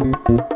Thank you.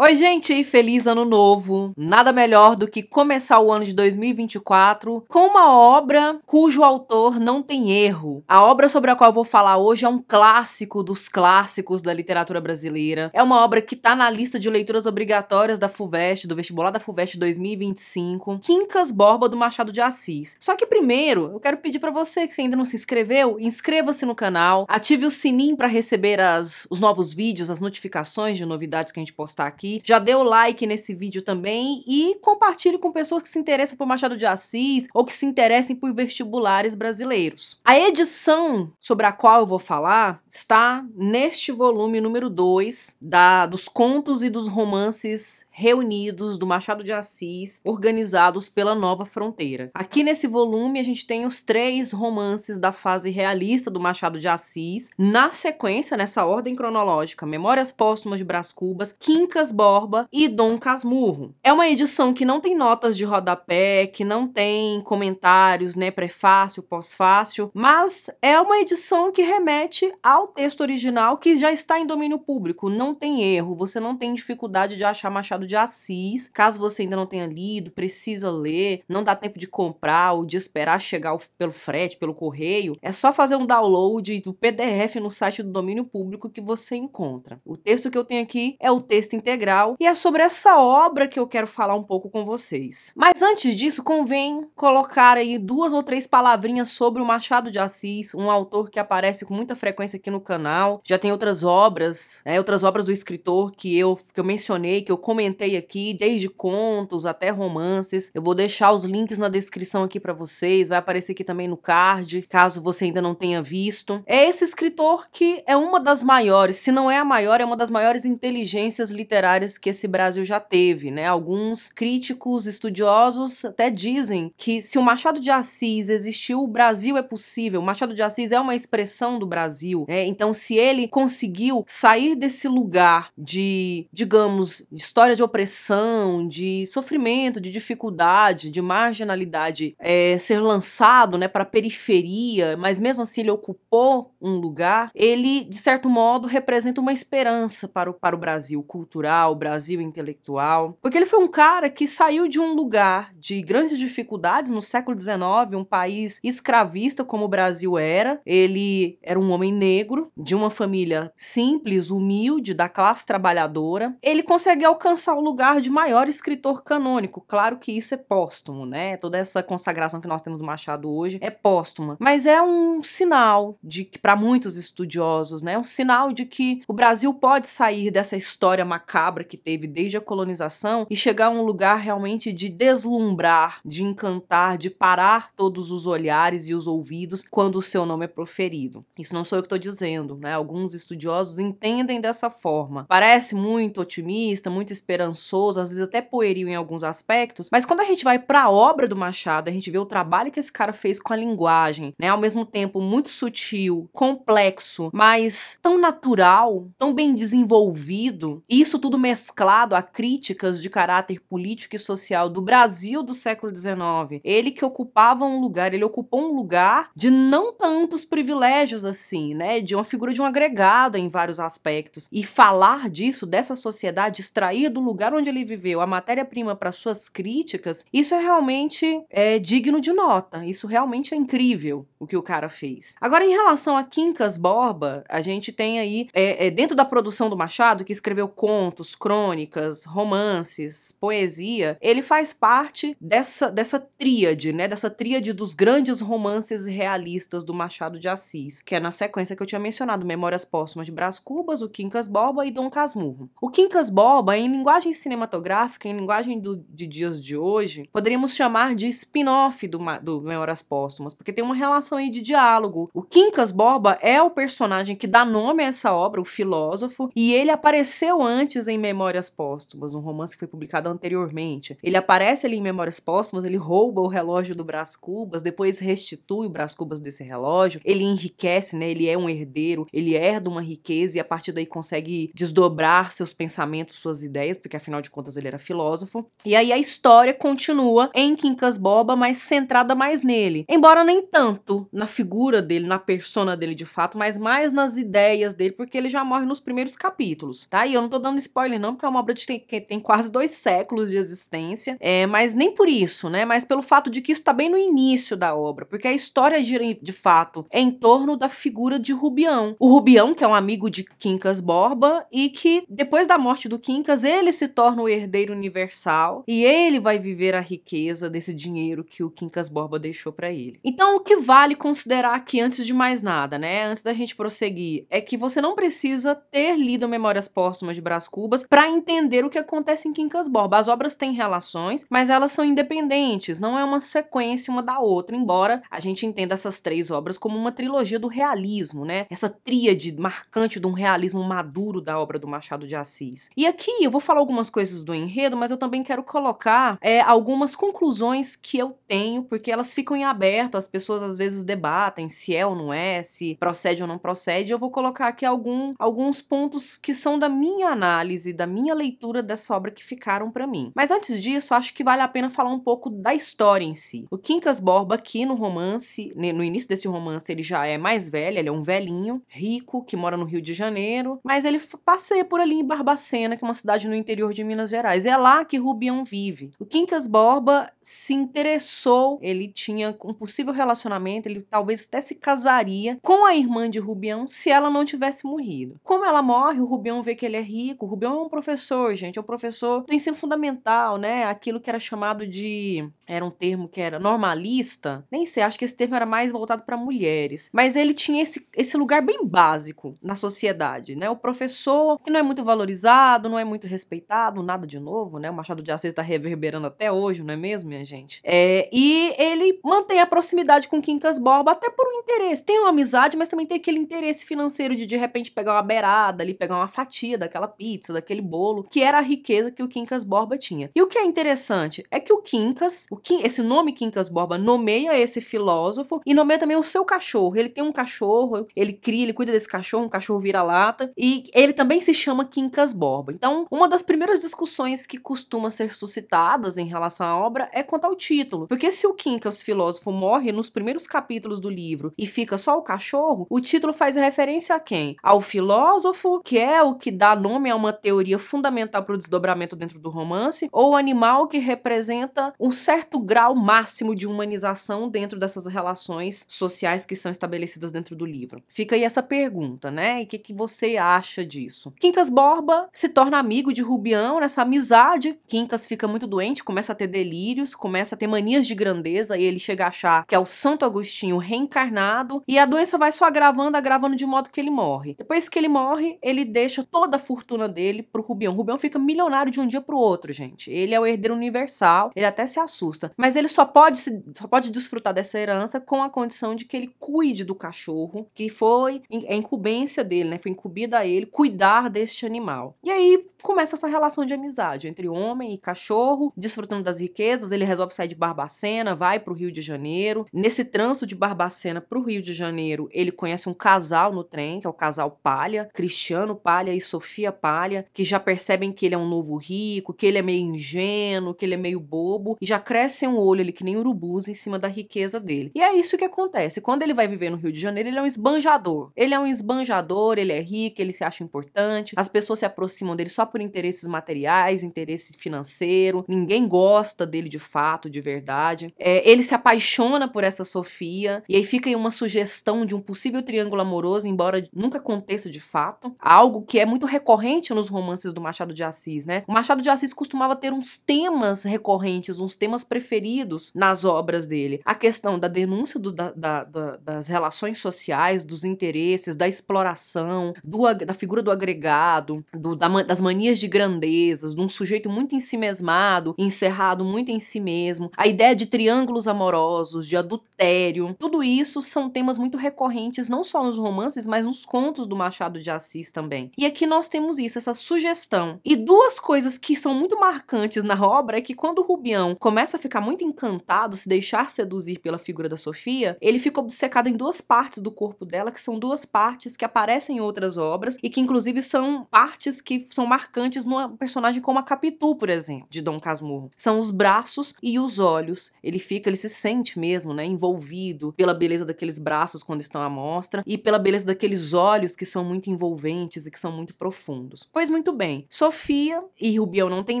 Oi, gente, feliz ano novo. Nada melhor do que começar o ano de 2024 com uma obra cujo autor não tem erro. A obra sobre a qual eu vou falar hoje é um clássico dos clássicos da literatura brasileira. É uma obra que tá na lista de leituras obrigatórias da FUVEST, do vestibular da FUVEST 2025, Quincas Borba do Machado de Assis. Só que primeiro, eu quero pedir para você que ainda não se inscreveu, inscreva-se no canal, ative o sininho para receber as, os novos vídeos, as notificações de novidades que a gente postar aqui já dê o like nesse vídeo também e compartilhe com pessoas que se interessam por Machado de Assis ou que se interessem por vestibulares brasileiros. A edição sobre a qual eu vou falar está neste volume número 2 da, dos contos e dos romances reunidos do Machado de Assis, organizados pela Nova Fronteira. Aqui nesse volume a gente tem os três romances da fase realista do Machado de Assis, na sequência, nessa ordem cronológica: Memórias Póstumas de Brás Cubas, Quincas Borba e Dom Casmurro. É uma edição que não tem notas de rodapé, que não tem comentários, né, prefácio, pós-fácil, mas é uma edição que remete ao texto original que já está em domínio público, não tem erro, você não tem dificuldade de achar Machado de Assis. Caso você ainda não tenha lido, precisa ler, não dá tempo de comprar ou de esperar chegar pelo frete, pelo correio, é só fazer um download do PDF no site do domínio público que você encontra. O texto que eu tenho aqui é o texto integral e é sobre essa obra que eu quero falar um pouco com vocês. Mas antes disso, convém colocar aí duas ou três palavrinhas sobre o Machado de Assis, um autor que aparece com muita frequência aqui no canal. Já tem outras obras, né, outras obras do escritor que eu, que eu mencionei, que eu comentei aqui, desde contos até romances. Eu vou deixar os links na descrição aqui para vocês, vai aparecer aqui também no card, caso você ainda não tenha visto. É esse escritor que é uma das maiores, se não é a maior, é uma das maiores inteligências literárias que esse Brasil já teve, né? Alguns críticos estudiosos até dizem que se o Machado de Assis existiu, o Brasil é possível. O Machado de Assis é uma expressão do Brasil, né? Então, se ele conseguiu sair desse lugar de, digamos, história de opressão, de sofrimento, de dificuldade, de marginalidade, é, ser lançado, né, para periferia, mas mesmo assim ele ocupou um lugar, ele de certo modo representa uma esperança para o, para o Brasil cultural o Brasil intelectual, porque ele foi um cara que saiu de um lugar de grandes dificuldades no século XIX, um país escravista como o Brasil era. Ele era um homem negro, de uma família simples, humilde, da classe trabalhadora. Ele consegue alcançar o lugar de maior escritor canônico. Claro que isso é póstumo, né? Toda essa consagração que nós temos do Machado hoje é póstuma, mas é um sinal de que para muitos estudiosos, né, é um sinal de que o Brasil pode sair dessa história macabra que teve desde a colonização e chegar a um lugar realmente de deslumbrar, de encantar, de parar todos os olhares e os ouvidos quando o seu nome é proferido. Isso não sou eu que estou dizendo, né? Alguns estudiosos entendem dessa forma. Parece muito otimista, muito esperançoso, às vezes até pueril em alguns aspectos, mas quando a gente vai para a obra do Machado, a gente vê o trabalho que esse cara fez com a linguagem, né? Ao mesmo tempo muito sutil, complexo, mas tão natural, tão bem desenvolvido. E isso tudo mesclado a críticas de caráter político e social do Brasil do século XIX. Ele que ocupava um lugar, ele ocupou um lugar de não tantos privilégios assim, né? De uma figura de um agregado em vários aspectos. E falar disso, dessa sociedade, extrair do lugar onde ele viveu a matéria-prima para suas críticas, isso é realmente é, digno de nota. Isso realmente é incrível o que o cara fez. Agora, em relação a Quincas Borba, a gente tem aí, é, é, dentro da produção do Machado, que escreveu contos, crônicas, romances, poesia, ele faz parte dessa, dessa tríade, né? Dessa tríade dos grandes romances realistas do Machado de Assis, que é na sequência que eu tinha mencionado, Memórias Póstumas de Brás Cubas, o Quincas Borba e Dom Casmurro. O Quincas Borba, em linguagem cinematográfica, em linguagem do, de dias de hoje, poderíamos chamar de spin-off do, do Memórias Póstumas, porque tem uma relação aí de diálogo. O Quincas Borba é o personagem que dá nome a essa obra, o filósofo, e ele apareceu antes em Memórias Póstumas, um romance que foi publicado anteriormente. Ele aparece ali em Memórias Póstumas, ele rouba o relógio do Brás Cubas, depois restitui o Brás Cubas desse relógio, ele enriquece, né? Ele é um herdeiro, ele herda uma riqueza e a partir daí consegue desdobrar seus pensamentos, suas ideias, porque afinal de contas ele era filósofo. E aí a história continua em Quincas Boba, mas centrada mais nele. Embora nem tanto na figura dele, na persona dele de fato, mas mais nas ideias dele, porque ele já morre nos primeiros capítulos, tá? E eu não tô dando spoiler não, porque é uma obra de tem, que tem quase dois séculos de existência, é, mas nem por isso, né? Mas pelo fato de que isso tá bem no início da obra, porque a história gira de fato em torno da figura de Rubião. O Rubião, que é um amigo de Quincas Borba e que depois da morte do Quincas, ele se torna o herdeiro universal e ele vai viver a riqueza desse dinheiro que o Quincas Borba deixou para ele. Então, o que vale considerar aqui antes de mais nada, né? Antes da gente prosseguir, é que você não precisa ter lido Memórias Póstumas de Brás Cubas para entender o que acontece em Quincas Borba. As obras têm relações, mas elas são independentes, não é uma sequência uma da outra, embora a gente entenda essas três obras como uma trilogia do realismo, né? Essa tríade marcante de um realismo maduro da obra do Machado de Assis. E aqui eu vou falar algumas coisas do enredo, mas eu também quero colocar é, algumas conclusões que eu tenho, porque elas ficam em aberto, as pessoas às vezes debatem se é ou não é, se procede ou não procede. Eu vou colocar aqui algum, alguns pontos que são da minha análise, da minha leitura dessa obra que ficaram para mim. Mas antes disso, acho que vale a pena falar um pouco da história em si. O Quincas Borba aqui no romance, no início desse romance, ele já é mais velho, ele é um velhinho, rico, que mora no Rio de Janeiro, mas ele passeia por ali em Barbacena, que é uma cidade no interior de Minas Gerais. É lá que Rubião vive. O Quincas Borba se interessou, ele tinha um possível relacionamento, ele talvez até se casaria com a irmã de Rubião se ela não tivesse morrido. Como ela morre, o Rubião vê que ele é rico. O Rubião um professor, gente, é um professor do ensino fundamental, né? Aquilo que era chamado de era um termo que era normalista. Nem sei, acho que esse termo era mais voltado para mulheres, mas ele tinha esse, esse lugar bem básico na sociedade, né? O professor que não é muito valorizado, não é muito respeitado, nada de novo, né? O Machado de Assis está reverberando até hoje, não é mesmo, minha gente? É, e ele mantém a proximidade com Quincas Borba até por um interesse. Tem uma amizade, mas também tem aquele interesse financeiro de de repente pegar uma beirada ali, pegar uma fatia daquela pizza, daquele bolo, que era a riqueza que o Quincas Borba tinha. E o que é interessante é que o Quincas, o Quim, esse nome Quincas Borba nomeia esse filósofo e nomeia também o seu cachorro. Ele tem um cachorro, ele cria, ele cuida desse cachorro, um cachorro vira-lata, e ele também se chama Quincas Borba. Então, uma das primeiras discussões que costuma ser suscitadas em relação à obra é quanto ao título. Porque se o Quincas filósofo morre nos primeiros capítulos do livro e fica só o cachorro, o título faz referência a quem? Ao filósofo, que é o que dá nome a uma teoria fundamental para o desdobramento dentro do romance, ou o animal que representa um certo grau máximo de humanização dentro dessas relações sociais que são estabelecidas dentro do livro. Fica aí essa pergunta, né? E o que, que você acha disso? Quincas Borba se torna amigo de Rubião nessa amizade. Quincas fica muito doente, começa a ter delírios, começa a ter manias de grandeza e ele chega a achar que é o Santo Agostinho reencarnado e a doença vai só agravando, agravando de modo que ele morre. Depois que ele morre, ele deixa toda a fortuna dele pro Rubião. Rubião fica milionário de um dia pro outro, gente. Ele é o herdeiro universal, ele até se assusta, mas ele só pode se, só pode desfrutar dessa herança com a condição de que ele cuide do cachorro, que foi a incumbência dele, né? Foi incumbida a ele cuidar deste animal. E aí começa essa relação de amizade entre homem e cachorro, desfrutando das riquezas. Ele resolve sair de Barbacena, vai para o Rio de Janeiro. Nesse trânsito de Barbacena para o Rio de Janeiro, ele conhece um casal no trem, que é o casal Palha, Cristiano Palha e Sofia Palha, que já percebem que ele é um novo rico, que ele é meio ingênuo, que ele é meio bobo, e já crescem um olho ali que nem urubus em cima da riqueza dele. E é isso que acontece. Quando ele vai viver no Rio de Janeiro, ele é um esbanjador. Ele é um esbanjador, ele é rico, ele se acha importante, as pessoas se aproximam dele só por interesses materiais, interesse financeiro, ninguém gosta dele de fato, de verdade. É, ele se apaixona por essa Sofia, e aí fica aí uma sugestão de um possível triângulo amoroso, embora nunca aconteça de fato. Algo que é muito recorrente nos romances do Machado de Assis, né? O Machado de Assis costumava ter uns temas recorrentes, uns temas preferidos nas obras dele. A questão da denúncia do, da, da, da, das relações sociais, dos interesses, da exploração, do, da figura do agregado, do, das manias de grandezas, de um sujeito muito em si mesmado, encerrado muito em si mesmo, a ideia de triângulos amorosos, de adultério, tudo isso são temas muito recorrentes não só nos romances, mas nos contos do Machado de Assis também. E aqui nós temos isso, essa sugestão. E duas coisas que são muito marcantes na obra é que quando o Rubião começa a ficar muito encantado, se deixar seduzir pela figura da Sofia, ele fica obcecado em duas partes do corpo dela, que são duas partes que aparecem em outras obras e que inclusive são partes que são marcantes numa personagem como a Capitu, por exemplo, de Dom Casmurro. São os braços e os olhos. Ele fica, ele se sente mesmo, né, envolvido pela beleza daqueles braços quando estão à mostra e pela beleza daqueles olhos que são muito envolventes e que são muito profundos. Pois muito bem, Sofia e Rubião não tem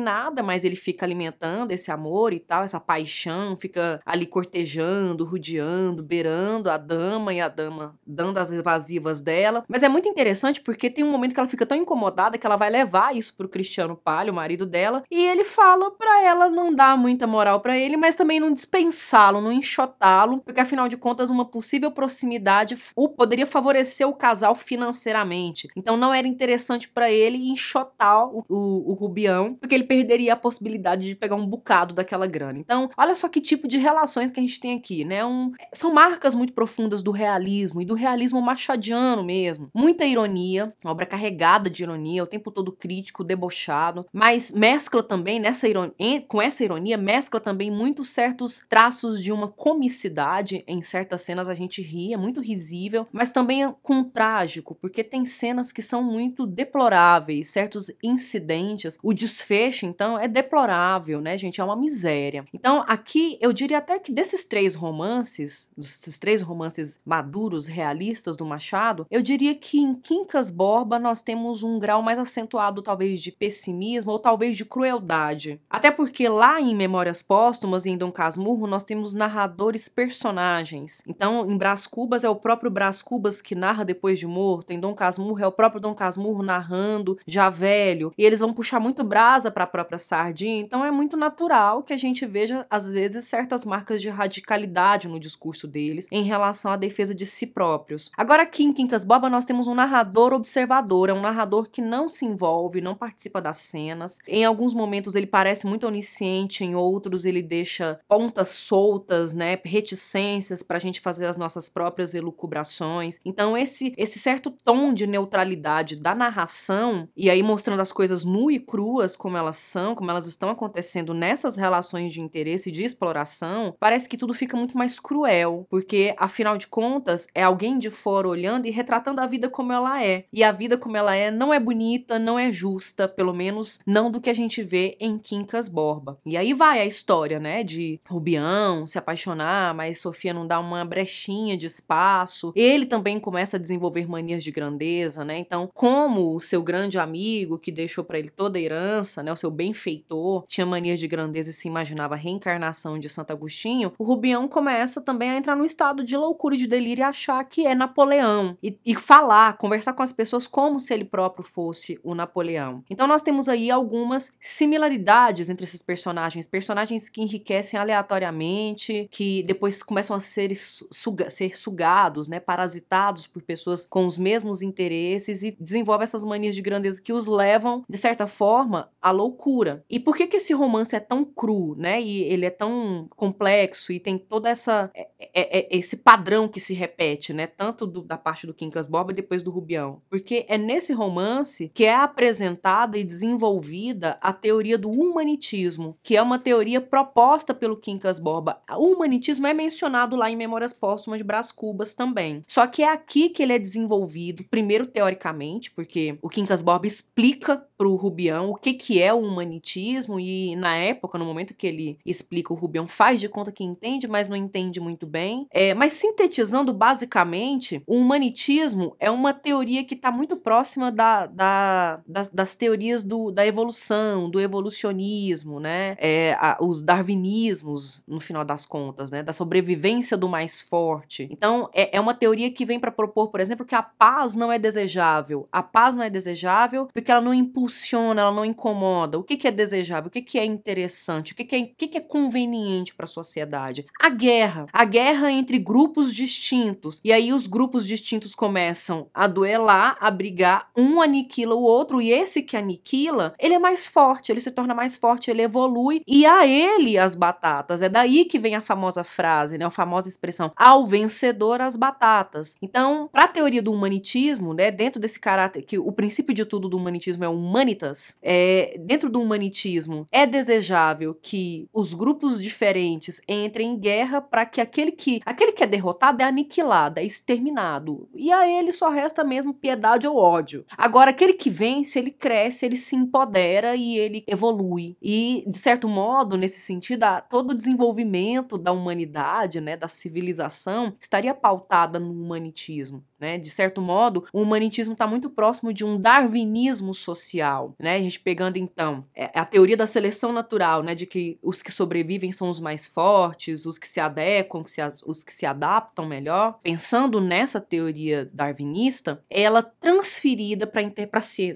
nada, mas ele fica alimentando esse amor e tal, essa paixão, fica ali cortejando, rodeando, beirando a dama e a dama dando as evasivas dela. Mas é muito interessante porque tem um momento que ela fica tão incomodada que ela vai levar isso pro Cristiano Palio, o marido dela, e ele fala pra ela não dar muita moral para ele, mas também não dispensá-lo, não enxotá-lo, porque afinal de contas uma possível proximidade o poderia favorecer o casal financeiramente. Então não era interessante para ele enxotar o, o, o Rubião, porque ele perderia a possibilidade de pegar um bocado daquela grana. Então, olha só que tipo de relações que a gente tem aqui, né? Um, são marcas muito profundas do realismo e do realismo machadiano mesmo. Muita ironia, obra carregada de ironia, o tempo todo crítico, debochado, mas mescla também nessa ironia, com essa ironia, mescla também muitos certos traços de uma comicidade. Em certas cenas a gente ri, é muito risível, mas também com trágico, porque tem cenas que são muito deploráveis, certos incidentes. O desfecho, então, é deplorável, né, gente? É uma miséria. Então, aqui eu diria até que desses três romances, desses três romances maduros, realistas do Machado, eu diria que em Quincas Borba nós temos um grau mais acentuado, talvez, de pessimismo ou talvez de crueldade. Até porque lá em Memórias Póstumas e em Dom Casmurro nós temos narradores personagens. Então, em Brás Cubas é o próprio Brás Cubas que narra depois de morto, em Dom Casmurro é o próprio Dom Casmurro narrando, já velho, e eles vão puxar muito brasa para a própria sardinha, então é muito natural que a gente veja, às vezes, certas marcas de radicalidade no discurso deles em relação à defesa de si próprios. Agora, aqui em Quincas Boba, nós temos um narrador observador, é um narrador que não se envolve, não participa das cenas. Em alguns momentos ele parece muito onisciente, em outros ele deixa pontas soltas, né, reticências para a gente fazer as nossas próprias elucubrações. Então, esse, esse certo tom de neutralidade da narração, e aí mostrando as coisas nu e cruas como elas são, como elas estão acontecendo nessas relações de interesse e de exploração, parece que tudo fica muito mais cruel, porque afinal de contas é alguém de fora olhando e retratando a vida como ela é. E a vida como ela é não é bonita, não é justa, pelo menos não do que a gente vê em Quincas Borba. E aí vai a história, né, de Rubião se apaixonar, mas Sofia não dá uma brechinha de espaço. Ele também começa a desenvolver manias de grandeza, né? Então, como o seu grande amigo que deixou para ele toda a herança, né, o seu benfeitor, tinha manias de grandeza e se imaginava a reencarnação de Santo Agostinho, o Rubião começa também a entrar num estado de loucura e de delírio e achar que é Napoleão e, e falar, conversar com as pessoas como se ele próprio fosse o Napoleão. Então nós temos aí algumas similaridades entre esses personagens, personagens que enriquecem aleatoriamente, que depois começam a ser, suga ser sugados, né, parasitados por pessoas com os mesmos interesses e desenvolve essas manias de grandeza que os levam, de certa forma, à loucura. E por que que esse romance é tão cru, né? E ele é tão complexo e tem toda essa é, é, é esse padrão que se repete, né? Tanto do, da parte do Quincas Borba e depois do Rubião. Porque é nesse romance que é apresentada e desenvolvida a teoria do humanitismo, que é uma teoria proposta pelo Quincas Borba. O humanitismo é mencionado lá em Memórias Póstumas de Brás Cubas também. Só que é aqui que ele é desenvolvido, primeiro teoricamente, porque o Quincas Borba explica pro Rubião o que que é o humanitismo e na época, no momento que ele explica, o Rubião faz de conta que entende, mas não entende muito bem. É, mas sintetizando basicamente, o humanitismo é uma teoria que está muito próxima da, da, das, das, teorias do, da evolução, do evolucionismo, né? É, a, os darwinismos, no final das contas, né? Da sobrevivência do mais forte. Então, é, é uma teoria que vem para propor, por exemplo, que a paz não é desejável. A paz não é desejável porque ela não impulsiona, ela não incomoda. O que, que é desejável? O que, que é interessante? O que, que, é, o que, que é conveniente para a sociedade? A guerra. A guerra entre grupos distintos. E aí os grupos distintos começam a duelar, a brigar, um aniquila o outro, e esse que aniquila, ele é mais forte, ele se torna mais forte, ele evolui, e a ele as batatas. É daí que vem a famosa frase, né? A famosa expressão, ao vencedor as batatas. Então, para a teoria do humanitismo, né, dentro desse caráter, que o princípio de tudo do humanitismo é humanitas, é, dentro do humanitismo é desejável que os grupos diferentes entrem em guerra para que aquele que aquele que é derrotado é aniquilado, é exterminado. E a ele só resta mesmo piedade ou ódio. Agora, aquele que vence, ele cresce, ele se empodera e ele evolui. E, de certo modo, nesse sentido, todo o desenvolvimento da humanidade, né, da civilização, estaria pautada no humanitismo. Né? De certo modo, o humanitismo está muito próximo de um darwinismo social. Né? A gente pegando, então, é, a teoria da seleção natural, né? de que os que sobrevivem são os mais fortes, os que se adequam, que se, os que se adaptam melhor. Pensando nessa teoria darwinista, ela transferida para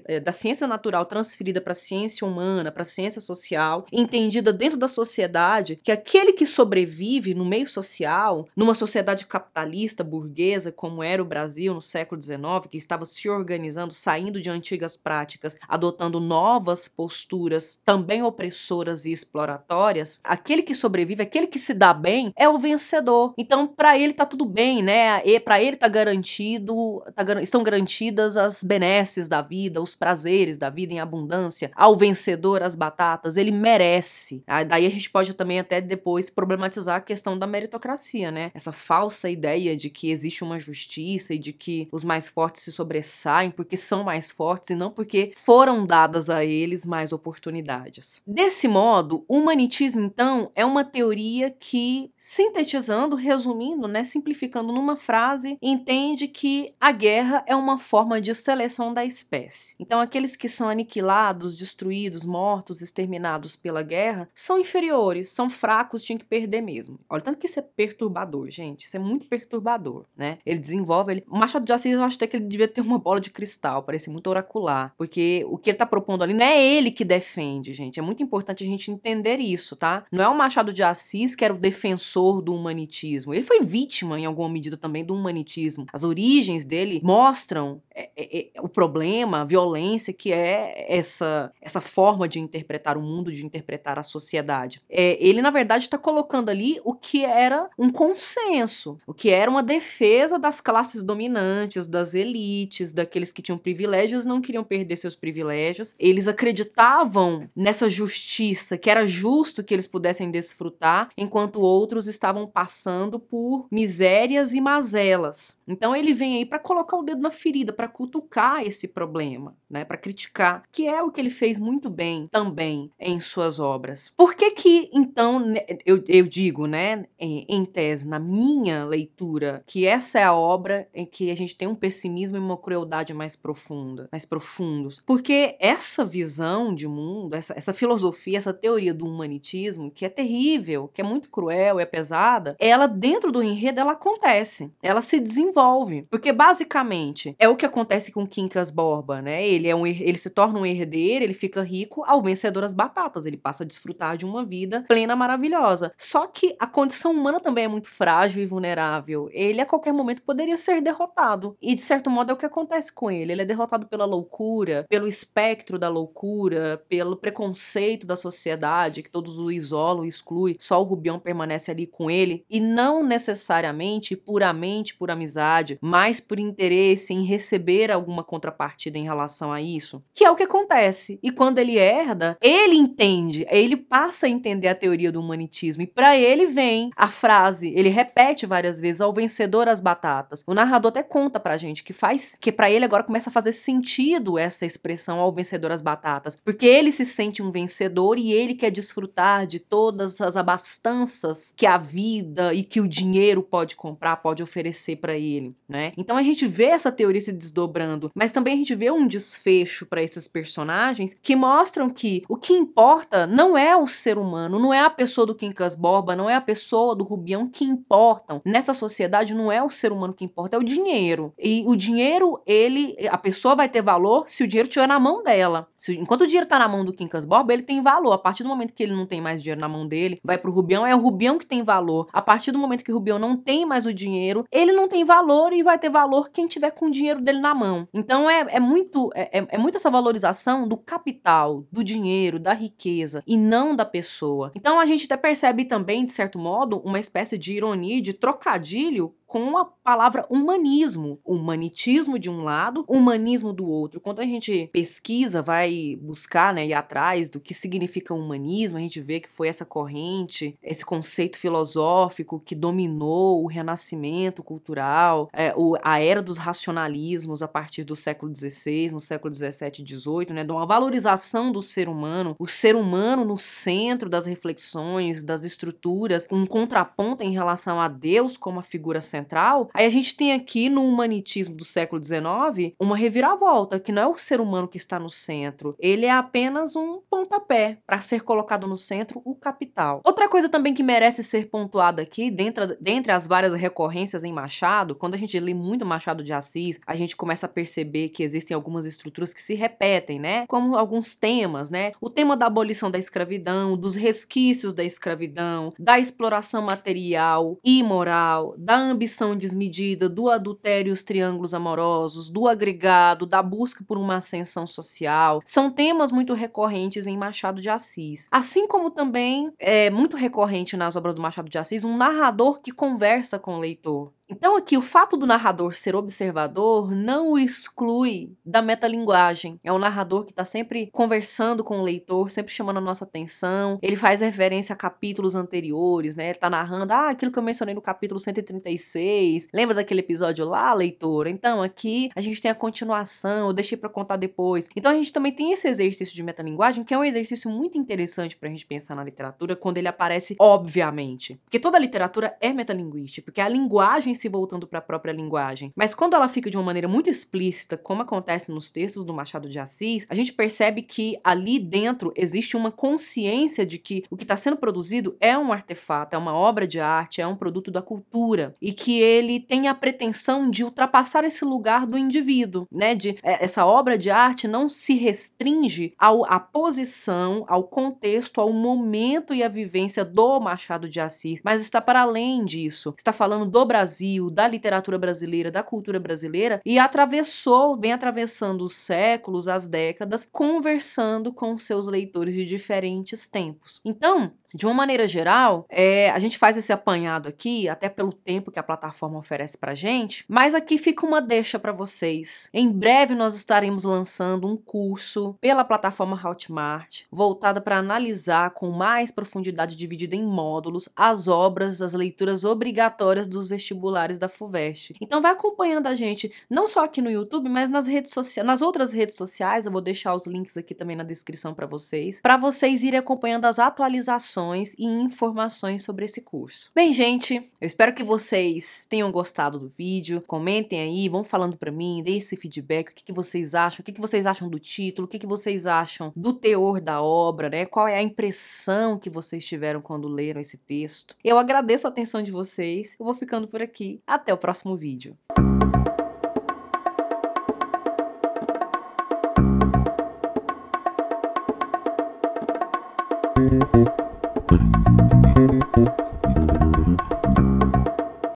é, da ciência natural transferida para a ciência humana, para a ciência social, entendida dentro da sociedade que aquele que sobrevive no meio social, numa sociedade capitalista, burguesa, como era o Brasil no século XIX, que estava se organizando, saindo de antigas práticas, adotando novas posturas também opressoras e exploratórias, aquele que sobrevive, aquele que se dá bem, é o vencedor. Então, para ele tá tudo bem, né? E para ele tá garantido, tá, estão garantidas as benesses da vida, os prazeres da vida em abundância. Ao vencedor as batatas, ele merece. Aí, daí a gente pode também até depois problematizar a questão da meritocracia, né? Essa falsa ideia de que existe uma justiça e de que os mais fortes se sobressaem porque são mais fortes e não porque foram dadas a eles mais oportunidades. Desse modo, o humanitismo, então, é uma teoria que, sintetizando, resumindo, né, simplificando numa frase, entende que a guerra é uma forma de seleção da espécie. Então, aqueles que são aniquilados, destruídos, mortos, exterminados pela guerra, são inferiores, são fracos, tinham que perder mesmo. Olha, tanto que isso é perturbador, gente. Isso é muito perturbador, né? Ele desenvolve, ele, o Machado de Assis, eu acho até que ele devia ter uma bola de cristal, parece muito oracular. Porque o que ele tá propondo ali não é ele que defende, gente. É muito importante a gente entender isso, tá? Não é o Machado de Assis que era o defensor do humanitismo. Ele foi vítima, em alguma medida, também do humanitismo. As origens dele mostram é, é, é, o problema, a violência que é essa, essa forma de interpretar o mundo, de interpretar a sociedade. É, ele, na verdade, está colocando ali o que era um consenso, o que era uma defesa das classes dominantes das elites, daqueles que tinham privilégios não queriam seus privilégios. Eles acreditavam nessa justiça, que era justo que eles pudessem desfrutar, enquanto outros estavam passando por misérias e mazelas. Então ele vem aí para colocar o dedo na ferida, para cutucar esse problema, né, para criticar, que é o que ele fez muito bem também em suas obras. Por que que então né, eu, eu digo, né, em, em tese, na minha leitura, que essa é a obra em que a gente tem um pessimismo e uma crueldade mais profunda, mais profundos. Porque essa visão de mundo, essa, essa filosofia, essa teoria do humanitismo, que é terrível, que é muito cruel, é pesada, ela dentro do enredo ela acontece, ela se desenvolve, porque basicamente é o que acontece com Quincas Borba, né? Ele é um ele se torna um herdeiro, ele fica rico ao vencedor as batatas, ele passa a desfrutar de uma vida plena, maravilhosa. Só que a condição humana também é muito frágil e vulnerável. Ele a qualquer momento poderia ser derrotado. E de certo modo é o que acontece com ele. Ele é derrotado pela loucura, pelo espectro da loucura, pelo preconceito da sociedade, que todos o isolam e excluem. Só o Rubião permanece ali com ele. E não necessariamente, puramente por amizade, mas por interesse em receber alguma contrapartida em relação a isso. Que é o que acontece. E quando ele herda, ele entende, ele passa a entender a teoria do humanitismo. E para ele vem a frase, ele repete várias vezes: ao vencedor as batatas. O narrador até conta pra gente que faz, que para ele agora começa a fazer sentido essa expressão ao vencedor as batatas, porque ele se sente um vencedor e ele quer desfrutar de todas as abastanças que a vida e que o dinheiro pode comprar, pode oferecer para ele, né? Então a gente vê essa teoria se desdobrando, mas também a gente vê um desfecho para esses personagens que mostram que o que importa não é o ser humano, não é a pessoa do Quincas Borba, não é a pessoa do Rubião que importam. Nessa sociedade não é o ser humano que importa, é o dinheiro dinheiro. E o dinheiro, ele, a pessoa vai ter valor se o dinheiro estiver na mão dela. Se, enquanto o dinheiro está na mão do Quincas Borba, ele tem valor. A partir do momento que ele não tem mais dinheiro na mão dele, vai pro Rubião, é o Rubião que tem valor. A partir do momento que o Rubião não tem mais o dinheiro, ele não tem valor e vai ter valor quem tiver com o dinheiro dele na mão. Então é, é muito é, é, é muito essa valorização do capital, do dinheiro, da riqueza e não da pessoa. Então a gente até percebe também, de certo modo, uma espécie de ironia, de trocadilho com a palavra humanismo. Humanitismo de um lado, humanismo do outro. Quando a gente pesquisa, vai buscar né, ir atrás do que significa humanismo, a gente vê que foi essa corrente, esse conceito filosófico que dominou o renascimento cultural, é, o, a era dos racionalismos a partir do século XVI, no século XVII e XVIII, né, de uma valorização do ser humano, o ser humano no centro das reflexões, das estruturas, um contraponto em relação a Deus como a figura central. Aí a gente tem aqui no humanitismo do século XIX uma reviravolta, que não é o ser humano que está no centro, ele é apenas um pontapé para ser colocado no centro o capital. Outra coisa também que merece ser pontuada aqui, dentro, dentre as várias recorrências em Machado, quando a gente lê muito Machado de Assis, a gente começa a perceber que existem algumas estruturas que se repetem, né? Como alguns temas, né? O tema da abolição da escravidão, dos resquícios da escravidão, da exploração material e moral, da ambição desmedida, do adultério e os triângulos amorosos, do agregado, da busca por uma ascensão social, são temas muito recorrentes em Machado de Assis. Assim como também é muito recorrente nas obras do Machado de Assis um narrador que conversa com o leitor. Então, aqui, o fato do narrador ser observador não o exclui da metalinguagem. É um narrador que está sempre conversando com o leitor, sempre chamando a nossa atenção. Ele faz referência a capítulos anteriores, né? Ele tá narrando, ah, aquilo que eu mencionei no capítulo 136. Lembra daquele episódio lá, leitor? Então, aqui a gente tem a continuação, eu deixei para contar depois. Então, a gente também tem esse exercício de metalinguagem, que é um exercício muito interessante pra gente pensar na literatura quando ele aparece obviamente. Porque toda literatura é metalinguística, porque a linguagem se voltando para a própria linguagem. Mas quando ela fica de uma maneira muito explícita, como acontece nos textos do Machado de Assis, a gente percebe que ali dentro existe uma consciência de que o que está sendo produzido é um artefato, é uma obra de arte, é um produto da cultura e que ele tem a pretensão de ultrapassar esse lugar do indivíduo, né? De é, essa obra de arte não se restringe ao, à posição, ao contexto, ao momento e à vivência do Machado de Assis, mas está para além disso. Está falando do Brasil Brasil, da literatura brasileira, da cultura brasileira e atravessou, vem atravessando os séculos, as décadas, conversando com seus leitores de diferentes tempos. Então, de uma maneira geral, é, a gente faz esse apanhado aqui, até pelo tempo que a plataforma oferece pra gente, mas aqui fica uma deixa para vocês. Em breve nós estaremos lançando um curso pela plataforma Hotmart, voltada para analisar com mais profundidade, dividida em módulos, as obras, as leituras obrigatórias dos vestibulares da FUVEST. Então vai acompanhando a gente, não só aqui no YouTube, mas nas redes sociais, nas outras redes sociais, eu vou deixar os links aqui também na descrição para vocês, para vocês irem acompanhando as atualizações e informações sobre esse curso. Bem, gente, eu espero que vocês tenham gostado do vídeo. Comentem aí, vão falando para mim, dê esse feedback, o que, que vocês acham, o que, que vocês acham do título, o que, que vocês acham do teor da obra, né? Qual é a impressão que vocês tiveram quando leram esse texto. Eu agradeço a atenção de vocês. Eu vou ficando por aqui. Até o próximo vídeo.